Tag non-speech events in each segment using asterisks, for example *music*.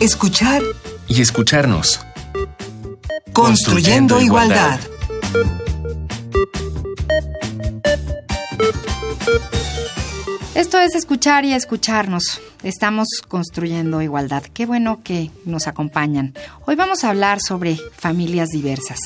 escuchar y escucharnos. Construyendo, igualdad. Esto es escuchar y escucharnos. Estamos construyendo igualdad. Qué bueno que nos acompañan. Hoy vamos a hablar sobre familias diversas.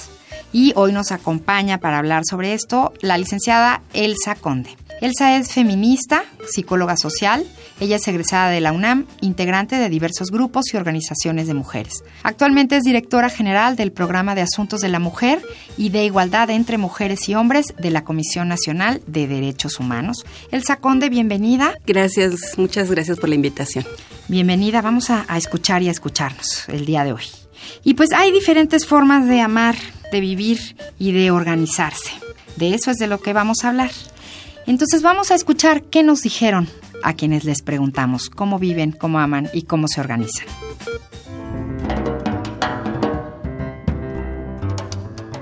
Y hoy nos acompaña para hablar sobre esto la licenciada Elsa Conde. Elsa es feminista, psicóloga social, ella es egresada de la UNAM, integrante de diversos grupos y organizaciones de mujeres. Actualmente es directora general del Programa de Asuntos de la Mujer y de Igualdad entre Mujeres y Hombres de la Comisión Nacional de Derechos Humanos. Elsa Conde, bienvenida. Gracias, muchas gracias por la invitación. Bienvenida, vamos a, a escuchar y a escucharnos el día de hoy. Y pues hay diferentes formas de amar, de vivir y de organizarse. De eso es de lo que vamos a hablar. Entonces vamos a escuchar qué nos dijeron a quienes les preguntamos cómo viven, cómo aman y cómo se organizan.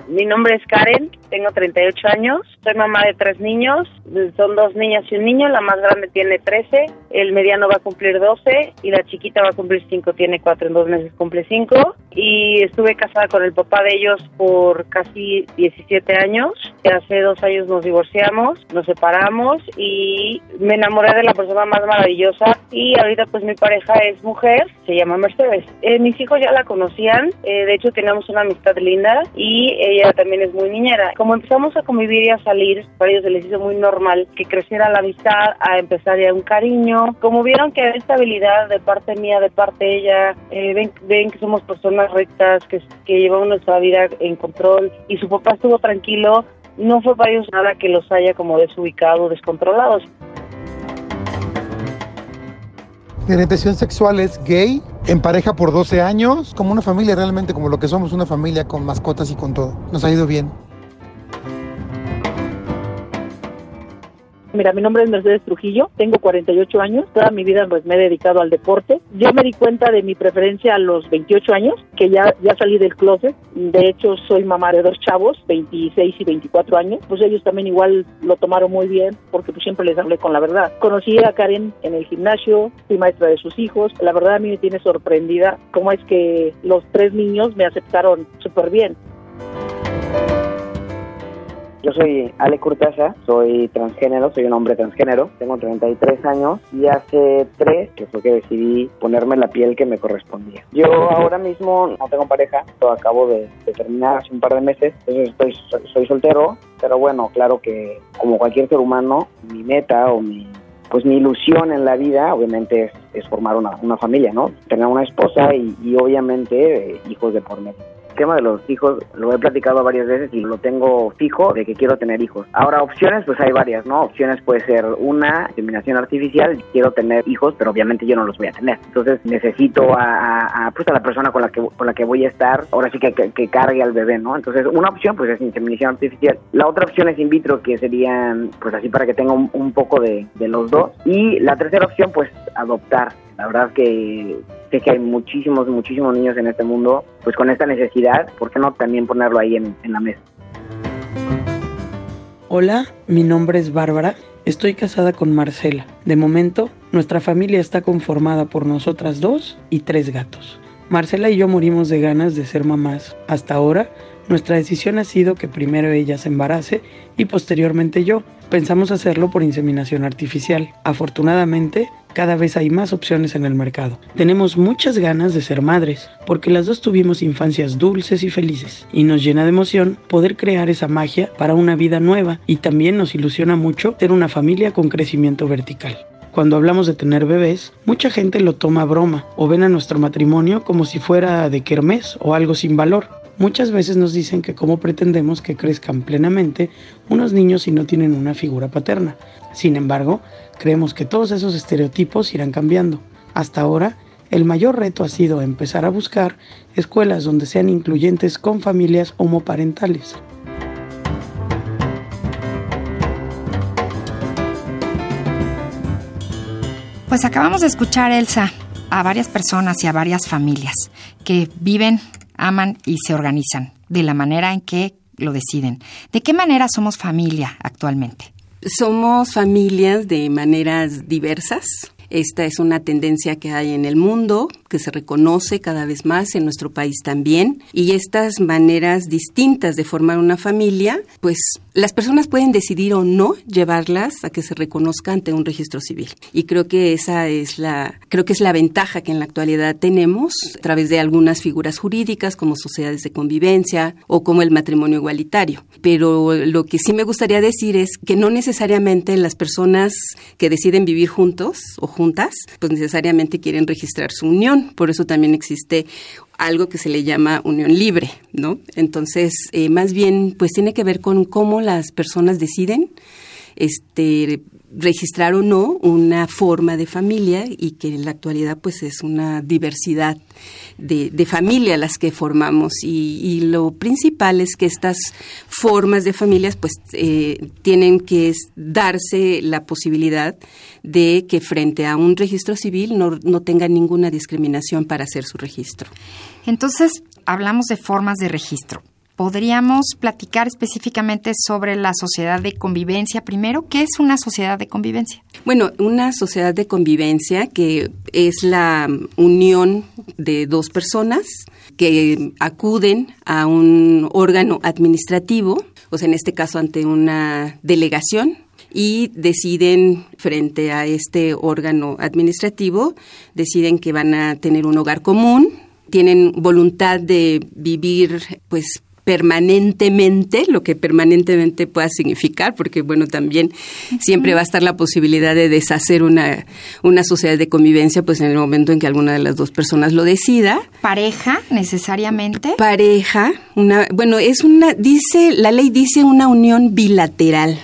Mi nombre es Karen, tengo 38 años, soy mamá de tres niños, son dos niñas y un niño, la más grande tiene 13, el mediano va a cumplir 12 y la chiquita va a cumplir 5, tiene 4, en dos meses cumple 5 y estuve casada con el papá de ellos por casi 17 años, hace dos años nos divorciamos, nos separamos y me enamoré de la persona más maravillosa y ahorita pues mi pareja es mujer, se llama Mercedes. Eh, mis hijos ya la conocían, eh, de hecho teníamos una amistad linda y ella también es muy niñera como empezamos a convivir y a salir, para ellos se les hizo muy normal que creciera la amistad, a empezar ya un cariño. Como vieron que hay estabilidad de parte mía, de parte de ella, eh, ven, ven que somos personas rectas, que, que llevamos nuestra vida en control y su papá estuvo tranquilo, no fue para ellos nada que los haya como desubicado, descontrolados. Mi orientación sexual es gay, en pareja por 12 años, como una familia realmente, como lo que somos, una familia con mascotas y con todo. Nos ha ido bien. Mira, mi nombre es Mercedes Trujillo, tengo 48 años, toda mi vida pues me he dedicado al deporte. Yo me di cuenta de mi preferencia a los 28 años, que ya, ya salí del closet. De hecho, soy mamá de dos chavos, 26 y 24 años. Pues ellos también igual lo tomaron muy bien, porque pues siempre les hablé con la verdad. Conocí a Karen en el gimnasio, fui maestra de sus hijos. La verdad a mí me tiene sorprendida cómo es que los tres niños me aceptaron súper bien. Yo soy Ale Curtaza, soy transgénero, soy un hombre transgénero, tengo 33 años y hace tres que fue que decidí ponerme la piel que me correspondía. Yo ahora mismo no tengo pareja, lo acabo de, de terminar hace un par de meses, entonces estoy, soy, soltero, pero bueno, claro que como cualquier ser humano, mi meta o mi pues mi ilusión en la vida obviamente es, es formar una, una, familia, ¿no? Tener una esposa y, y obviamente eh, hijos de por medio tema de los hijos lo he platicado varias veces y lo tengo fijo de que quiero tener hijos. Ahora, opciones, pues hay varias, ¿no? Opciones puede ser una, inseminación artificial, quiero tener hijos, pero obviamente yo no los voy a tener. Entonces necesito a, a pues a la persona con la que con la que voy a estar, ahora sí que, que, cargue al bebé, ¿no? Entonces, una opción pues es inseminación artificial. La otra opción es in vitro, que serían pues así para que tenga un, un poco de los dos. Y la tercera opción, pues adoptar. La verdad que sé que hay muchísimos, muchísimos niños en este mundo, pues con esta necesidad, ¿por qué no también ponerlo ahí en, en la mesa? Hola, mi nombre es Bárbara. Estoy casada con Marcela. De momento, nuestra familia está conformada por nosotras dos y tres gatos. Marcela y yo morimos de ganas de ser mamás. Hasta ahora, nuestra decisión ha sido que primero ella se embarace y posteriormente yo. Pensamos hacerlo por inseminación artificial. Afortunadamente, cada vez hay más opciones en el mercado. Tenemos muchas ganas de ser madres, porque las dos tuvimos infancias dulces y felices, y nos llena de emoción poder crear esa magia para una vida nueva, y también nos ilusiona mucho tener una familia con crecimiento vertical. Cuando hablamos de tener bebés, mucha gente lo toma a broma o ven a nuestro matrimonio como si fuera de kermés o algo sin valor. Muchas veces nos dicen que cómo pretendemos que crezcan plenamente unos niños si no tienen una figura paterna. Sin embargo, creemos que todos esos estereotipos irán cambiando. Hasta ahora, el mayor reto ha sido empezar a buscar escuelas donde sean incluyentes con familias homoparentales. Pues acabamos de escuchar, Elsa, a varias personas y a varias familias que viven aman y se organizan de la manera en que lo deciden. ¿De qué manera somos familia actualmente? Somos familias de maneras diversas. Esta es una tendencia que hay en el mundo, que se reconoce cada vez más en nuestro país también. Y estas maneras distintas de formar una familia, pues las personas pueden decidir o no llevarlas a que se reconozca ante un registro civil. Y creo que esa es la, creo que es la ventaja que en la actualidad tenemos a través de algunas figuras jurídicas como sociedades de convivencia o como el matrimonio igualitario. Pero lo que sí me gustaría decir es que no necesariamente las personas que deciden vivir juntos o juntas, pues necesariamente quieren registrar su unión. Por eso también existe algo que se le llama unión libre, ¿no? Entonces, eh, más bien, pues tiene que ver con cómo las personas deciden este, registrar o no una forma de familia y que en la actualidad pues es una diversidad de, de familia las que formamos y, lo principal es que estas formas de familias pues eh, tienen que darse la posibilidad de que frente a un registro civil no, no tengan ninguna discriminación para hacer su registro. Entonces, hablamos de formas de registro podríamos platicar específicamente sobre la sociedad de convivencia. Primero, ¿qué es una sociedad de convivencia? Bueno, una sociedad de convivencia que es la unión de dos personas que acuden a un órgano administrativo, o sea, en este caso ante una delegación, y deciden frente a este órgano administrativo, deciden que van a tener un hogar común, tienen voluntad de vivir pues permanentemente, lo que permanentemente pueda significar, porque bueno, también siempre va a estar la posibilidad de deshacer una, una sociedad de convivencia, pues en el momento en que alguna de las dos personas lo decida. ¿Pareja necesariamente? Pareja, una, bueno, es una, dice, la ley dice una unión bilateral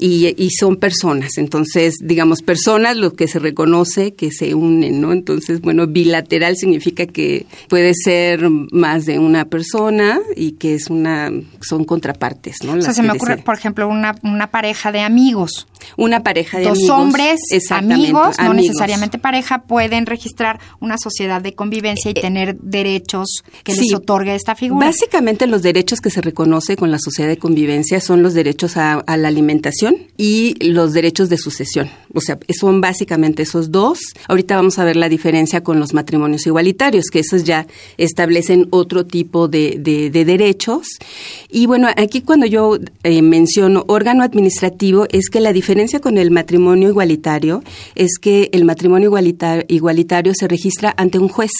y, son personas. Entonces, digamos, personas lo que se reconoce que se unen, ¿no? Entonces, bueno, bilateral significa que puede ser más de una persona y que es una, son contrapartes, ¿no? o sea, se me ocurre, por ejemplo, una, una pareja de amigos. Una pareja de Dos amigos. hombres, amigos, no necesariamente pareja, pueden registrar una sociedad de convivencia y eh, tener derechos que les otorgue esta figura. Básicamente los derechos que se reconoce con la sociedad de convivencia son los derechos a la alimentación, y los derechos de sucesión. O sea, son básicamente esos dos. Ahorita vamos a ver la diferencia con los matrimonios igualitarios, que esos ya establecen otro tipo de, derechos. Y bueno, aquí cuando yo eh, menciono órgano administrativo, es que la diferencia con el matrimonio igualitario es que el matrimonio igualitario se registra ante un juez.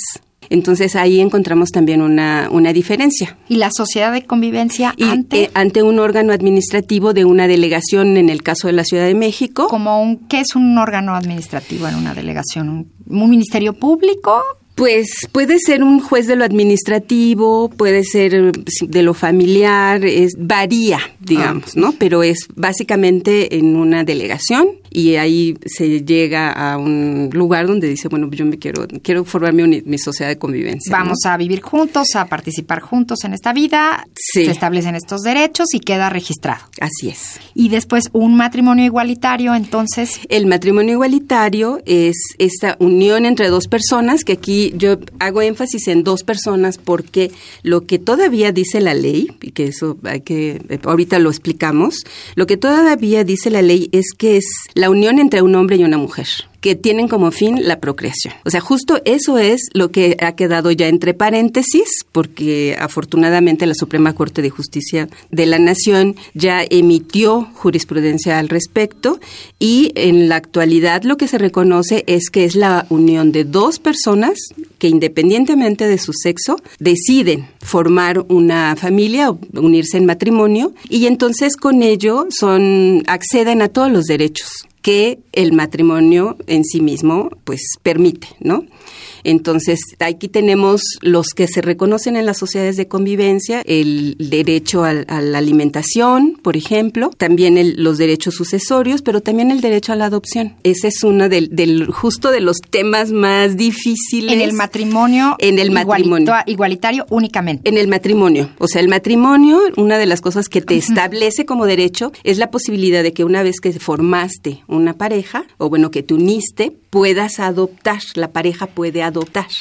Entonces ahí encontramos también una, una diferencia. ¿Y la sociedad de convivencia ante? Eh, ante un órgano administrativo de una delegación en el caso de la Ciudad de México. Como un, ¿Qué es un órgano administrativo en una delegación? ¿Un, un ministerio público? Pues puede ser un juez de lo administrativo, puede ser de lo familiar, es varía, digamos, ¿no? Pero es básicamente en una delegación y ahí se llega a un lugar donde dice, bueno, yo me quiero, quiero formar mi, sociedad de convivencia. Vamos a vivir juntos, a participar juntos en esta vida, se establecen estos derechos y queda registrado. Así es. Y después un matrimonio igualitario, entonces. El matrimonio igualitario es esta unión entre dos personas, que aquí yo hago énfasis en dos personas porque lo que todavía dice la ley, y que eso hay que, ahorita lo explicamos, lo que todavía dice la ley es que es la unión entre un hombre y una mujer que tienen como fin la procreación. O sea, justo eso es lo que ha quedado ya entre paréntesis, porque afortunadamente la Suprema Corte de Justicia de la Nación ya emitió jurisprudencia al respecto y en la actualidad lo que se reconoce es que es la unión de dos personas que independientemente de su sexo deciden formar una familia o unirse en matrimonio y entonces con ello son acceden a todos los derechos que el matrimonio en sí mismo pues permite, ¿no? Entonces, aquí tenemos los que se reconocen en las sociedades de convivencia, el derecho a, la alimentación, por ejemplo, también los derechos sucesorios, pero también el derecho a la adopción. Ese es uno del, justo de los temas más difíciles. En el matrimonio. En el matrimonio. Igualitario únicamente. En el matrimonio. O sea, el matrimonio, una de las cosas que te establece como derecho es la posibilidad de que una vez que formaste una pareja, o bueno, que te uniste, puedas adoptar, la pareja puede adoptar.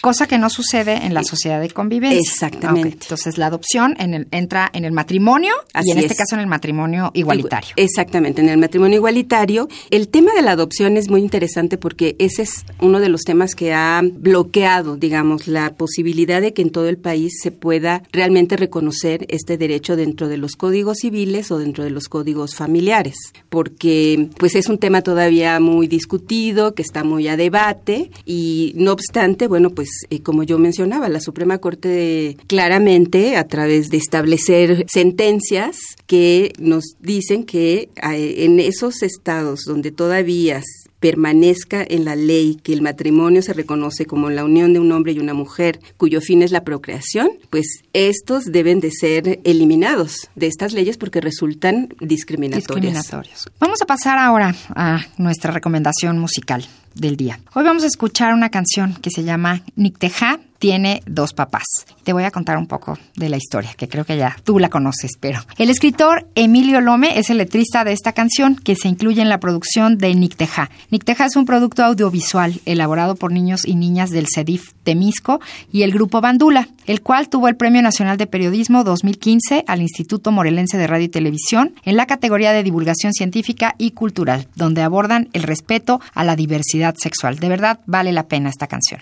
Cosa que no sucede en la sociedad de convivencia. Exactamente. Entonces la adopción en el- entra en el matrimonio Así y en este es. caso en el matrimonio igualitario. Exactamente, en el matrimonio igualitario. El tema de la adopción es muy interesante porque ese es uno de los temas que ha bloqueado, digamos, la posibilidad de que en todo el país se pueda realmente reconocer este derecho dentro de los códigos civiles o dentro de los códigos familiares, porque pues es un tema todavía muy discutido, que está muy a debate y no obstante, bueno, pues eh, como yo mencionaba, la Suprema Corte claramente a través de establecer sentencias que nos dicen que eh, en esos estados donde todavía permanezca en la ley que el matrimonio se reconoce como la unión de un hombre y una mujer cuyo fin es la procreación, pues estos deben de ser eliminados de estas leyes porque resultan discriminatorias. discriminatorios. Vamos a pasar ahora a nuestra recomendación musical del día. Hoy vamos a escuchar una canción que se llama Nicteja tiene dos papás. Te voy a contar un poco de la historia, que creo que ya tú la conoces, pero el escritor Emilio Lome es el letrista de esta canción que se incluye en la producción de Nicteja. Nicteja es un producto audiovisual elaborado por niños y niñas del CEDIF Temisco y el grupo Bandula, el cual tuvo el Premio Nacional de Periodismo 2015 al Instituto Morelense de Radio y Televisión en la categoría de divulgación científica y cultural, donde abordan el respeto a la diversidad sexual. De verdad vale la pena esta canción.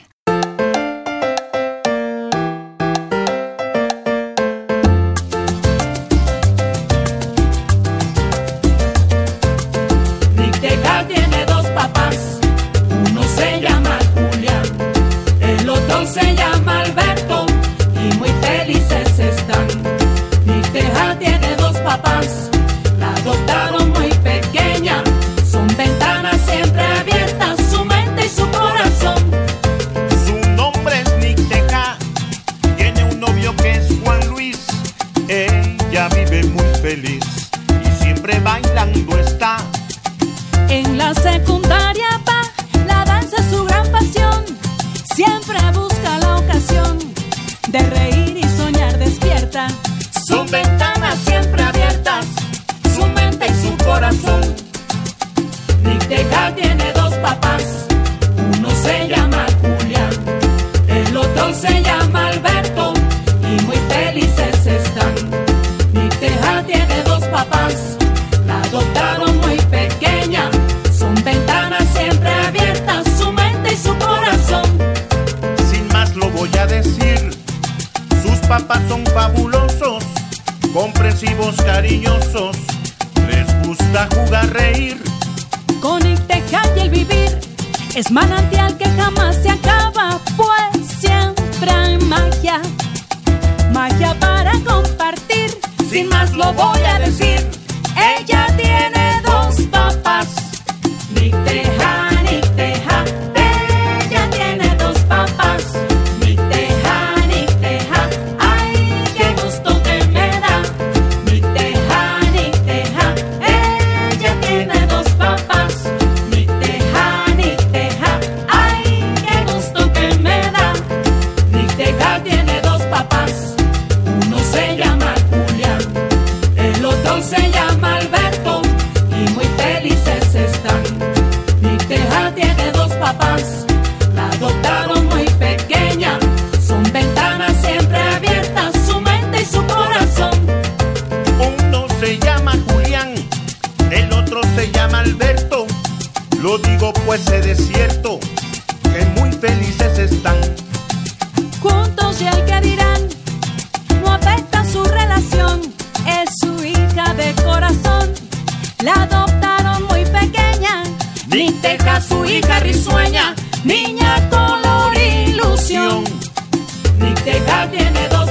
Cariñosos, les gusta jugar, reír. Con Icteja y el vivir es manantial que jamás se acaba, pues siempre hay magia. Magia para compartir, sin más lo voy a decir.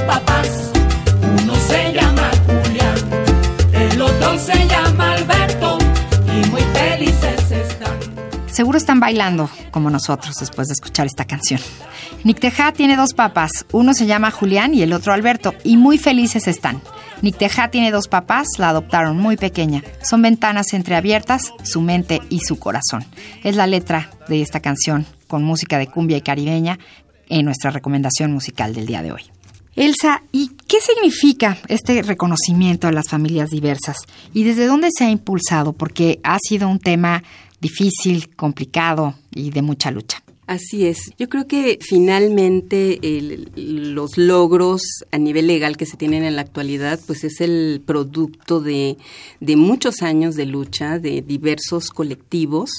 Papás, uno se llama Julián, el otro se llama Alberto y muy felices están. Seguro están bailando como nosotros después de escuchar esta canción. Nicteja tiene dos papás, uno se llama Julián y el otro Alberto, y muy felices están. Nicteja tiene dos papás, la adoptaron muy pequeña. Son ventanas entreabiertas, su mente y su corazón. Es la letra de esta canción con música de cumbia y caribeña en nuestra recomendación musical del día de hoy. Elsa, ¿y qué significa este reconocimiento a las familias diversas? ¿Y desde dónde se ha impulsado? Porque ha sido un tema difícil, complicado y de mucha lucha. Así es. Yo creo que finalmente los logros a nivel legal que se tienen en la actualidad, pues es el producto de, de muchos años de lucha de diversos colectivos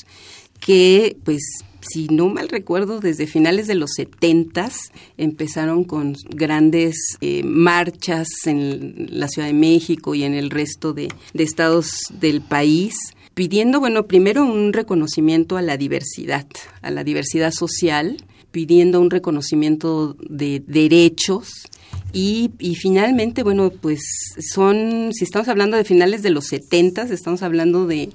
que, pues, si no mal recuerdo, desde finales de los setentas empezaron con grandes eh, marchas en la Ciudad de México y en el resto de, de estados del país pidiendo, bueno, primero un reconocimiento a la diversidad, a la diversidad social, pidiendo un reconocimiento de derechos y, y, finalmente, bueno, pues son, si estamos hablando de finales de los 70, estamos hablando de,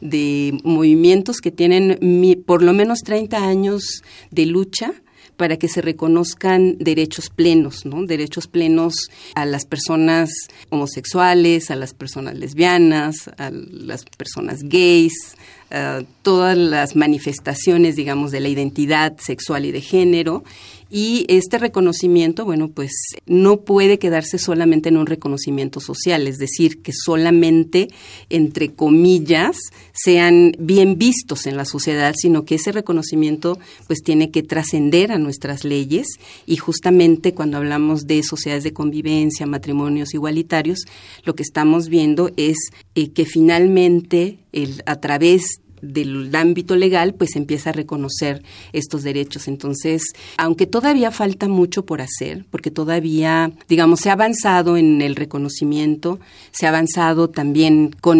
de movimientos que tienen por lo menos 30 años de lucha para que se reconozcan derechos plenos, ¿no? Derechos plenos a las personas homosexuales, a las personas lesbianas, a las personas gays, a todas las manifestaciones, digamos, de la identidad sexual y de género y este reconocimiento, bueno, pues no puede quedarse solamente en un reconocimiento social, es decir, que solamente, entre comillas, sean bien vistos en la sociedad, sino que ese reconocimiento pues tiene que trascender a nuestras leyes. Y justamente cuando hablamos de sociedades de convivencia, matrimonios igualitarios, lo que estamos viendo es eh, que finalmente el, a través del ámbito legal, pues empieza a reconocer estos derechos. Entonces, aunque todavía falta mucho por hacer, porque todavía, digamos, se ha avanzado en el reconocimiento, se ha avanzado también con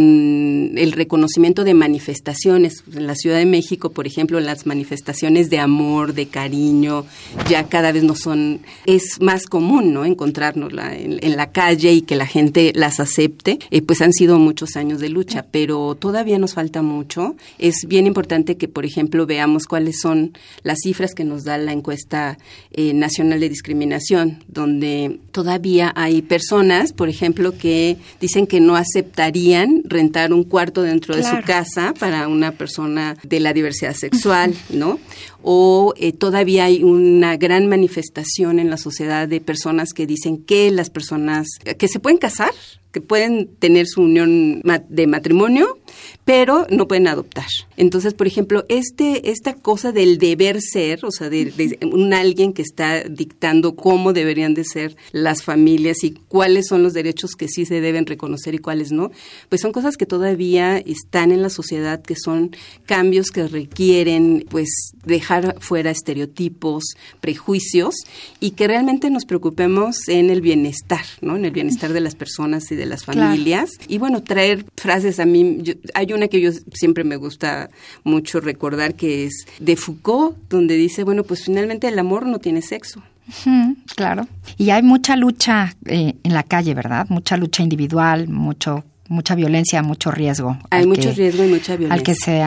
el reconocimiento de manifestaciones. En la Ciudad de México, por ejemplo, las manifestaciones de amor, de cariño, ya cada vez no son, es más común, ¿no? Encontrarnos en, en, la calle y que la gente las acepte, eh, pues han sido muchos años de lucha, pero todavía nos falta mucho es bien importante que, por ejemplo, veamos cuáles son las cifras que nos da la encuesta eh, nacional de discriminación, donde todavía hay personas, por ejemplo, que dicen que no aceptarían rentar un cuarto dentro de su casa para una persona de la diversidad sexual, ¿no? O eh, todavía hay una gran manifestación en la sociedad de personas que dicen que las personas que se pueden casar, que pueden tener su unión de matrimonio, pero no pueden adoptar. Entonces, por ejemplo, este, esta cosa del deber ser, o sea, de, un alguien que está dictando cómo deberían de ser las familias y cuáles son los derechos que sí se deben reconocer y cuáles no, pues son cosas que todavía están en la sociedad, que son cambios que requieren, pues, dejar fuera estereotipos, prejuicios y que realmente nos preocupemos en el bienestar, ¿no? En el bienestar de las personas y de las familias. Y bueno, traer frases a mí, hay una que yo siempre me gusta mucho recordar que es de Foucault, donde dice, bueno, pues finalmente el amor no tiene sexo. claro. Y hay mucha lucha eh, en la calle, ¿verdad? Mucha lucha individual, mucho mucha violencia, mucho riesgo. Hay mucho riesgo y mucha violencia. Al que se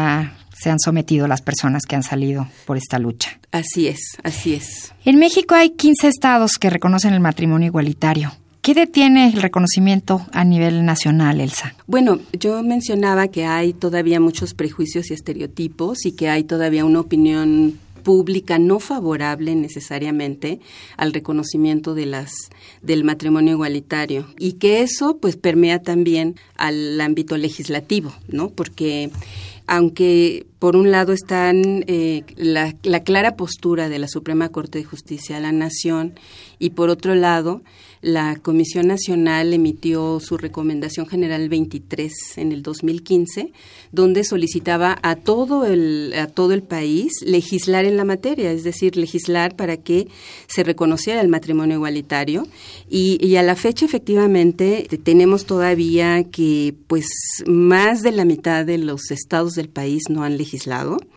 han sometido las personas que han salido por esta lucha. Así es, así es. En México hay 15 estados que reconocen el matrimonio igualitario. ¿Qué detiene el reconocimiento a nivel nacional, Elsa? Bueno, yo mencionaba que hay todavía muchos prejuicios y estereotipos y que hay todavía una opinión pública no favorable necesariamente al reconocimiento de las del matrimonio igualitario y que eso pues permea también al ámbito legislativo, ¿no? Porque aunque por un lado están eh, la, la clara postura de la Suprema Corte de Justicia de la Nación y por otro lado la Comisión Nacional emitió su recomendación general 23 en el 2015, donde solicitaba a todo el a todo el país legislar en la materia, es decir, legislar para que se reconociera el matrimonio igualitario. Y, y a la fecha efectivamente tenemos todavía que pues más de la mitad de los estados del país no han legislado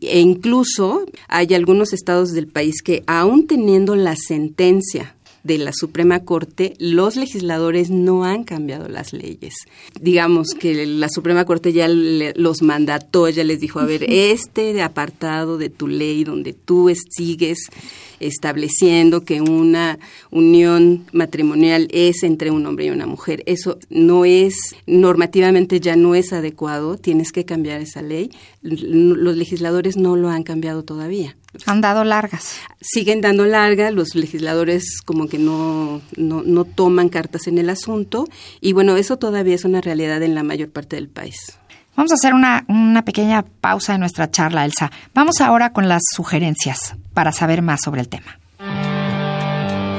e incluso hay algunos estados del país que aún teniendo la sentencia de la Suprema Corte, los legisladores no han cambiado las leyes. Digamos que la Suprema Corte ya los mandató, ya les dijo, a ver, este apartado de tu ley donde tú sigues estableciendo que una unión matrimonial es entre un hombre y una mujer. Eso no es, normativamente ya no es adecuado, tienes que cambiar esa ley. Los legisladores no lo han cambiado todavía. Han dado largas. Siguen dando largas, los legisladores como que no, no, no toman cartas en el asunto y bueno, eso todavía es una realidad en la mayor parte del país. Vamos a hacer una, una pequeña pausa de nuestra charla, Elsa. Vamos ahora con las sugerencias para saber más sobre el tema.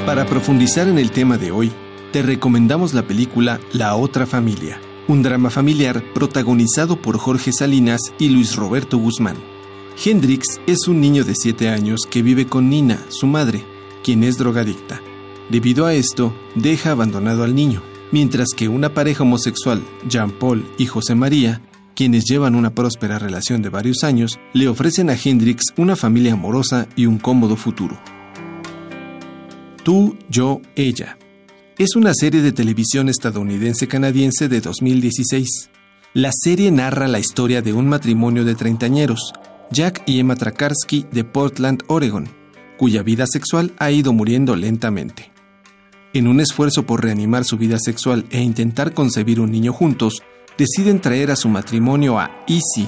Para profundizar en el tema de hoy, te recomendamos la película La otra familia, un drama familiar protagonizado por Jorge Salinas y Luis Roberto Guzmán. Hendrix es un niño de 7 años que vive con Nina, su madre, quien es drogadicta. Debido a esto, deja abandonado al niño, mientras que una pareja homosexual, Jean Paul y José María, quienes llevan una próspera relación de varios años, le ofrecen a Hendrix una familia amorosa y un cómodo futuro. Tú, yo, ella. Es una serie de televisión estadounidense-canadiense de 2016. La serie narra la historia de un matrimonio de treintañeros, Jack y Emma Trakarsky de Portland, Oregon, cuya vida sexual ha ido muriendo lentamente. En un esfuerzo por reanimar su vida sexual e intentar concebir un niño juntos, deciden traer a su matrimonio a Easy,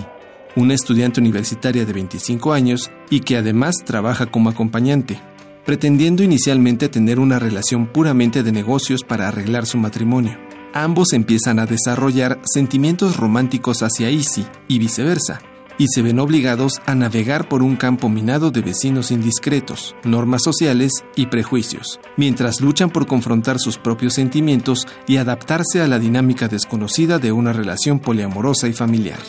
una estudiante universitaria de 25 años y que además trabaja como acompañante, pretendiendo inicialmente tener una relación puramente de negocios para arreglar su matrimonio. Ambos empiezan a desarrollar sentimientos románticos hacia Easy y viceversa, y se ven obligados a navegar por un campo minado de vecinos indiscretos, normas sociales y prejuicios, mientras luchan por confrontar sus propios sentimientos y adaptarse a la dinámica desconocida de una relación poliamorosa y familiar.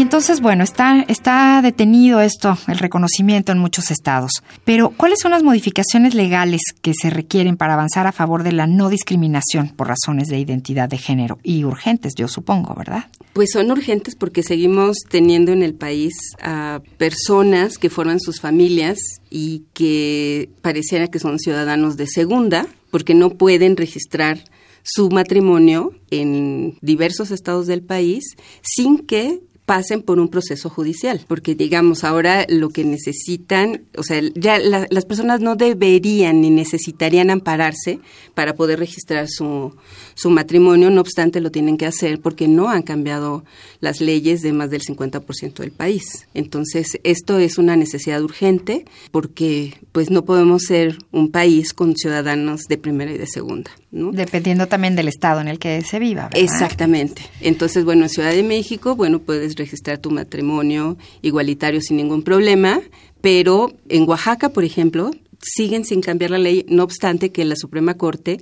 Y entonces, bueno, está, está detenido esto, el reconocimiento en muchos estados. Pero, ¿cuáles son las modificaciones legales que se requieren para avanzar a favor de la no discriminación por razones de identidad de género? Y urgentes, yo supongo, ¿verdad? Pues son urgentes porque seguimos teniendo en el país a personas que forman sus familias y que pareciera que son ciudadanos de segunda, porque no pueden registrar su matrimonio en diversos estados del país sin que pasen por un proceso judicial, porque digamos, ahora lo que necesitan, o sea, ya las personas no deberían ni necesitarían ampararse para poder registrar su, su matrimonio, no obstante lo tienen que hacer porque no han cambiado las leyes de más del 50% del país. Entonces, esto es una necesidad urgente porque pues no podemos ser un país con ciudadanos de primera y de segunda. Dependiendo también del estado en el que se viva. ¿verdad? Exactamente. Entonces, bueno, en Ciudad de México, bueno, puedes registrar tu matrimonio igualitario sin ningún problema, pero en Oaxaca, por ejemplo, siguen sin cambiar la ley, no obstante que la Suprema Corte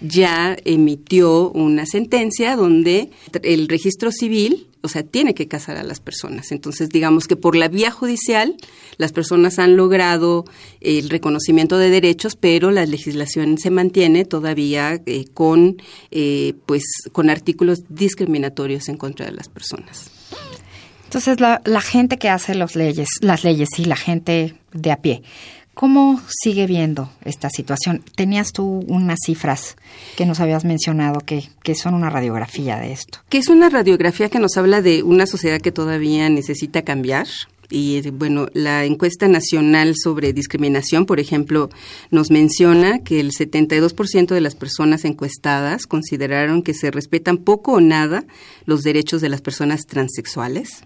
ya emitió una sentencia donde el registro civil o sea, tiene que casar a las personas. Entonces, digamos que por la vía judicial, las personas han logrado el reconocimiento de derechos, pero la legislación se mantiene todavía eh, con, eh, pues, con artículos discriminatorios en contra de las personas. Entonces, la, la gente que hace las leyes, las leyes y la gente de a pie, ¿Cómo sigue viendo esta situación? Tenías tú unas cifras que nos habías mencionado que, que, son una radiografía de esto. Que es una radiografía que nos habla de una sociedad que todavía necesita cambiar. Y bueno, la encuesta nacional sobre discriminación, por ejemplo, nos menciona que el 72% de las personas encuestadas consideraron que se respetan poco o nada los derechos de las personas transexuales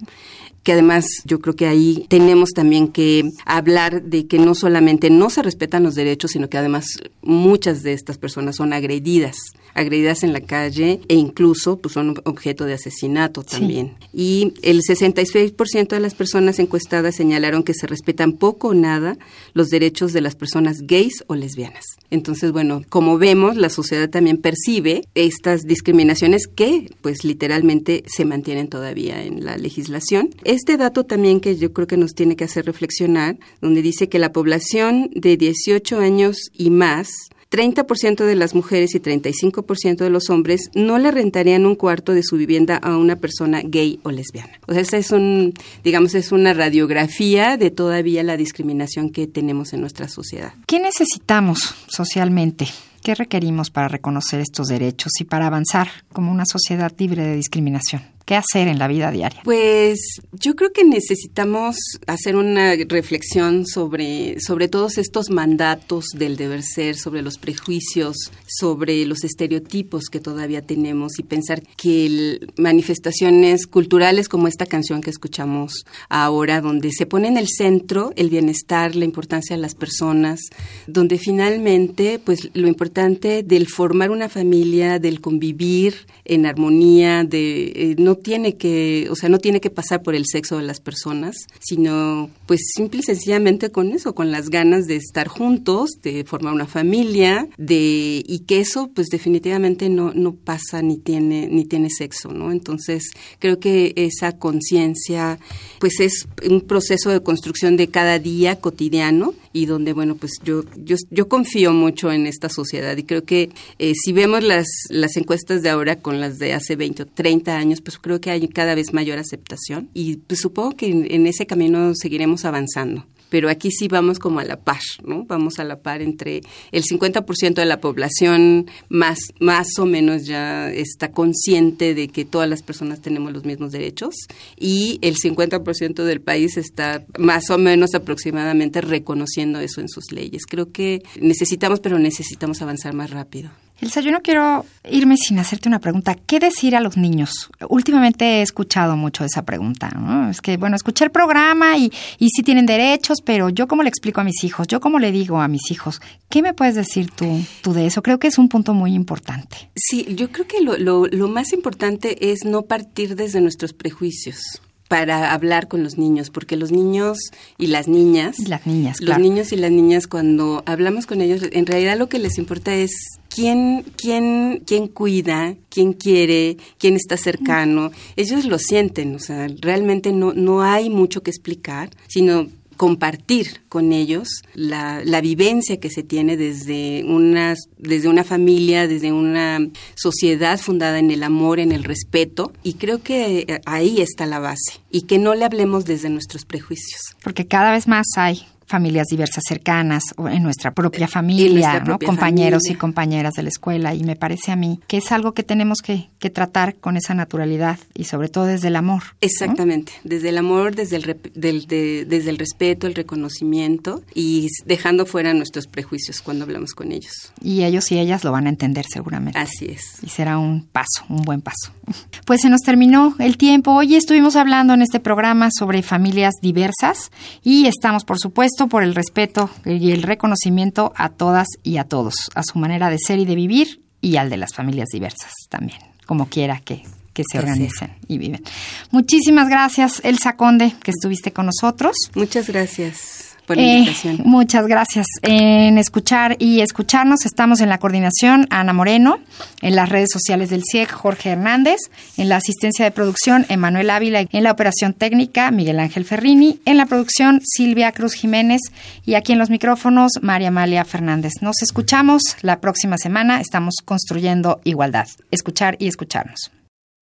que además yo creo que ahí tenemos también que hablar de que no solamente no se respetan los derechos, sino que además muchas de estas personas son agredidas, agredidas en la calle e incluso pues, son objeto de asesinato también. Y el 66% de las personas encuestadas señalaron que se respetan poco o nada los derechos de las personas gays o lesbianas. Entonces, bueno, como vemos, la sociedad también percibe estas discriminaciones que pues literalmente se mantienen todavía en la legislación este dato también que yo creo que nos tiene que hacer reflexionar, donde dice que la población de 18 años y más 30% de las mujeres y 35% de los hombres no le rentarían un cuarto de su vivienda a una persona gay o lesbiana. O sea, esa es un, digamos, es una radiografía de todavía la discriminación que tenemos en nuestra sociedad. ¿Qué necesitamos socialmente? ¿Qué requerimos para reconocer estos derechos y para avanzar como una sociedad libre de discriminación? Qué hacer en la vida diaria? Pues yo creo que necesitamos hacer una reflexión sobre, sobre todos estos mandatos del deber ser, sobre los prejuicios, sobre los estereotipos que todavía tenemos y pensar que manifestaciones culturales como esta canción que escuchamos ahora, donde se pone en el centro el bienestar, la importancia de las personas, donde finalmente pues lo importante del formar una familia, del convivir en armonía, de eh, no tiene que, o sea, no tiene que pasar por el sexo de las personas, sino pues simple y sencillamente con eso, con las ganas de estar juntos, de formar una familia, de y que eso pues definitivamente no no pasa ni tiene ni tiene sexo, ¿no? Entonces, creo que esa conciencia pues es un proceso de construcción de cada día cotidiano y donde bueno, pues yo yo yo confío mucho en esta sociedad y creo que eh, si vemos las las encuestas de ahora con las de hace 20 o 30 años, pues creo que hay cada vez mayor aceptación y pues supongo que en ese camino seguiremos avanzando pero aquí sí vamos como a la par, ¿no? Vamos a la par entre el 50% de la población más, más o menos ya está consciente de que todas las personas tenemos los mismos derechos y el 50% del país está más o menos aproximadamente reconociendo eso en sus leyes. Creo que necesitamos, pero necesitamos avanzar más rápido. Elsa, yo no quiero irme sin hacerte una pregunta. ¿Qué decir a los niños? Últimamente he escuchado mucho esa pregunta. ¿no? Es que, bueno, escuché el programa y, y sí tienen derechos, pero yo cómo le explico a mis hijos, yo cómo le digo a mis hijos. ¿Qué me puedes decir tú, tú de eso? Creo que es un punto muy importante. Sí, yo creo que lo, lo, lo más importante es no partir desde nuestros prejuicios para hablar con los niños, porque los niños y las niñas, las niñas, los niños y las niñas cuando hablamos con ellos, en realidad lo que les importa es quién, quién, quién cuida, quién quiere, quién está cercano. Ellos lo sienten, o sea, realmente no, no hay mucho que explicar, sino compartir con ellos la, la, vivencia que se tiene desde una, desde una familia, desde una sociedad fundada en el amor, en el respeto, y creo que ahí está la base, y que no le hablemos desde nuestros prejuicios. Porque cada vez más hay familias diversas cercanas o en nuestra propia familia, ¿no? compañeros y compañeras de la escuela. Y me parece a mí que es algo que tenemos que, que tratar con esa naturalidad y sobre todo desde el amor. Exactamente, desde el amor, desde el, del, desde el respeto, el reconocimiento y dejando fuera nuestros prejuicios cuando hablamos con ellos. Y ellos y ellas lo van a entender seguramente. Así es. Y será un paso, un buen paso. *laughs* Pues se nos terminó el tiempo. Hoy estuvimos hablando en este programa sobre familias diversas y estamos, por supuesto, por el respeto y el reconocimiento a todas y a todos, a su manera de ser y de vivir y al de las familias diversas también, como quiera que, que se organicen y viven. Muchísimas gracias, Elsa Conde, que estuviste con nosotros. Muchas gracias. Eh, muchas gracias. En escuchar y escucharnos estamos en la coordinación Ana Moreno, en las redes sociales del CIEC Jorge Hernández, en la asistencia de producción Emanuel Ávila, en la operación técnica Miguel Ángel Ferrini, en la producción Silvia Cruz Jiménez y aquí en los micrófonos María Amalia Fernández. Nos escuchamos la próxima semana. Estamos construyendo igualdad. Escuchar y escucharnos.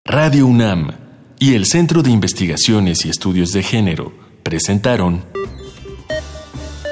Radio UNAM y el Centro de Investigaciones y Estudios de Género presentaron